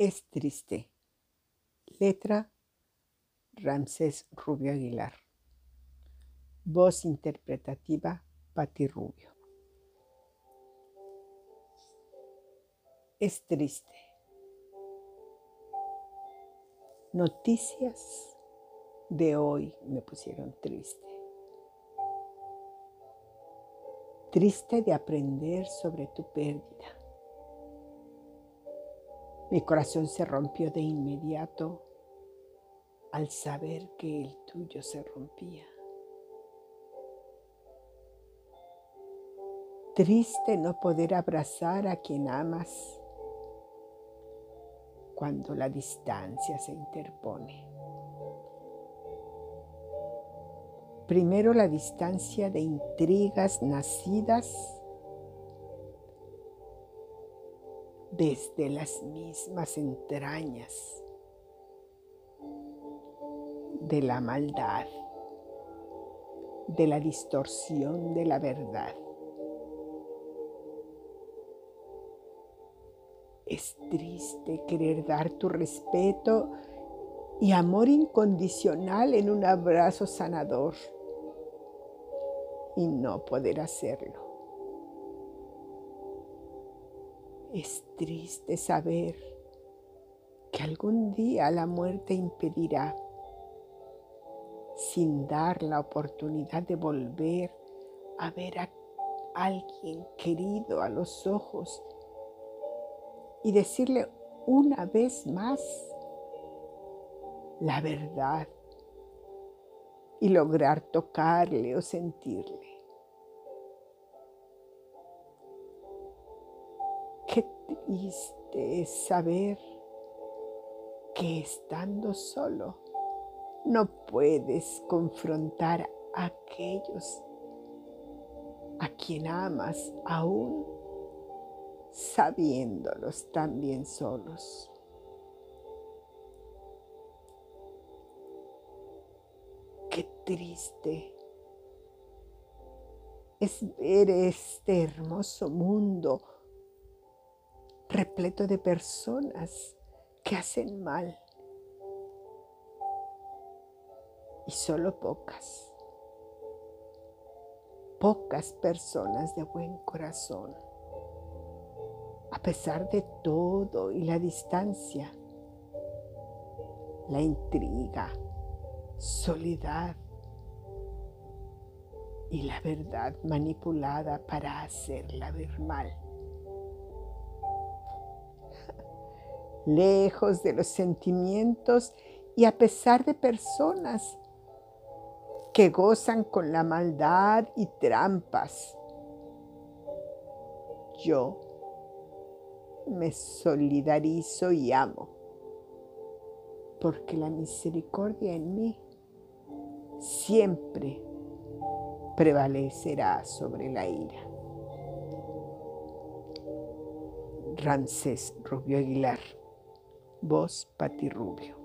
Es triste. Letra Ramsés Rubio Aguilar. Voz interpretativa Pati Rubio. Es triste. Noticias de hoy me pusieron triste. Triste de aprender sobre tu pérdida. Mi corazón se rompió de inmediato al saber que el tuyo se rompía. Triste no poder abrazar a quien amas cuando la distancia se interpone. Primero la distancia de intrigas nacidas desde las mismas entrañas de la maldad, de la distorsión de la verdad. Es triste querer dar tu respeto y amor incondicional en un abrazo sanador y no poder hacerlo. Es triste saber que algún día la muerte impedirá, sin dar la oportunidad de volver a ver a alguien querido a los ojos y decirle una vez más la verdad y lograr tocarle o sentirle. Qué triste es saber que estando solo no puedes confrontar a aquellos a quien amas aún sabiéndolos también solos. Qué triste es ver este hermoso mundo repleto de personas que hacen mal. Y solo pocas, pocas personas de buen corazón. A pesar de todo y la distancia, la intriga, soledad y la verdad manipulada para hacerla ver mal. Lejos de los sentimientos y a pesar de personas que gozan con la maldad y trampas, yo me solidarizo y amo, porque la misericordia en mí siempre prevalecerá sobre la ira. Ramsés Rubio Aguilar, voz Pati Rubio.